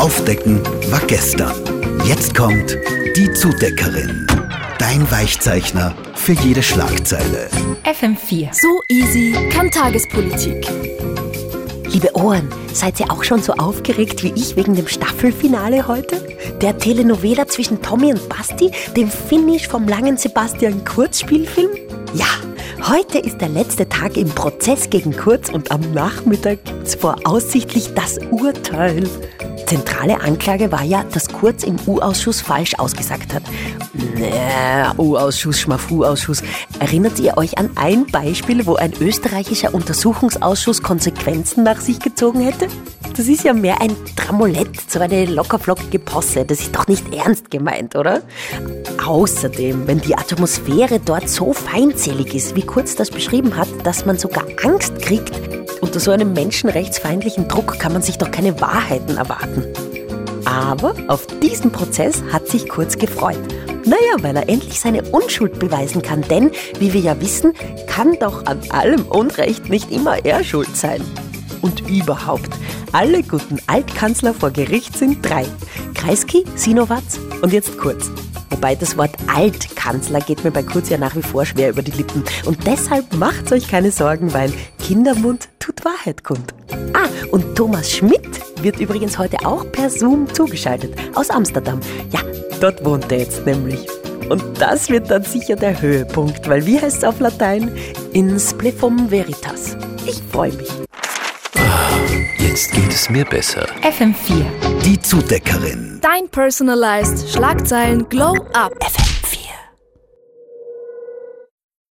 Aufdecken war gestern. Jetzt kommt die Zudeckerin. Dein Weichzeichner für jede Schlagzeile. FM4. So easy kann Tagespolitik. Liebe Ohren, seid ihr auch schon so aufgeregt wie ich wegen dem Staffelfinale heute? Der Telenovela zwischen Tommy und Basti, dem Finish vom langen Sebastian Kurz Spielfilm? Ja, heute ist der letzte Tag im Prozess gegen Kurz und am Nachmittag gibt's voraussichtlich das Urteil. Zentrale Anklage war ja, dass Kurz im U-Ausschuss falsch ausgesagt hat. U-Ausschuss, Schmafu-Ausschuss. Erinnert ihr euch an ein Beispiel, wo ein österreichischer Untersuchungsausschuss Konsequenzen nach sich gezogen hätte? Das ist ja mehr ein Tramolett, so eine lockerflockige Posse. Das ist doch nicht ernst gemeint, oder? Außerdem, wenn die Atmosphäre dort so feindselig ist, wie Kurz das beschrieben hat, dass man sogar Angst kriegt, unter so einem menschenrechtsfeindlichen Druck kann man sich doch keine Wahrheiten erwarten. Aber auf diesen Prozess hat sich Kurz gefreut. Naja, weil er endlich seine Unschuld beweisen kann, denn, wie wir ja wissen, kann doch an allem Unrecht nicht immer er schuld sein. Und überhaupt, alle guten Altkanzler vor Gericht sind drei. Kreisky, Sinowatz und jetzt Kurz. Wobei das Wort Altkanzler geht mir bei Kurz ja nach wie vor schwer über die Lippen. Und deshalb macht euch keine Sorgen, weil Kindermund tut Wahrheit kund. Ah, und Thomas Schmidt wird übrigens heute auch per Zoom zugeschaltet aus Amsterdam. Ja, dort wohnt er jetzt nämlich. Und das wird dann sicher der Höhepunkt, weil wie heißt es auf Latein? In spleffum veritas. Ich freue mich. Jetzt geht es mir besser. FM4. Die Zudeckerin. Dein personalized Schlagzeilen Glow Up.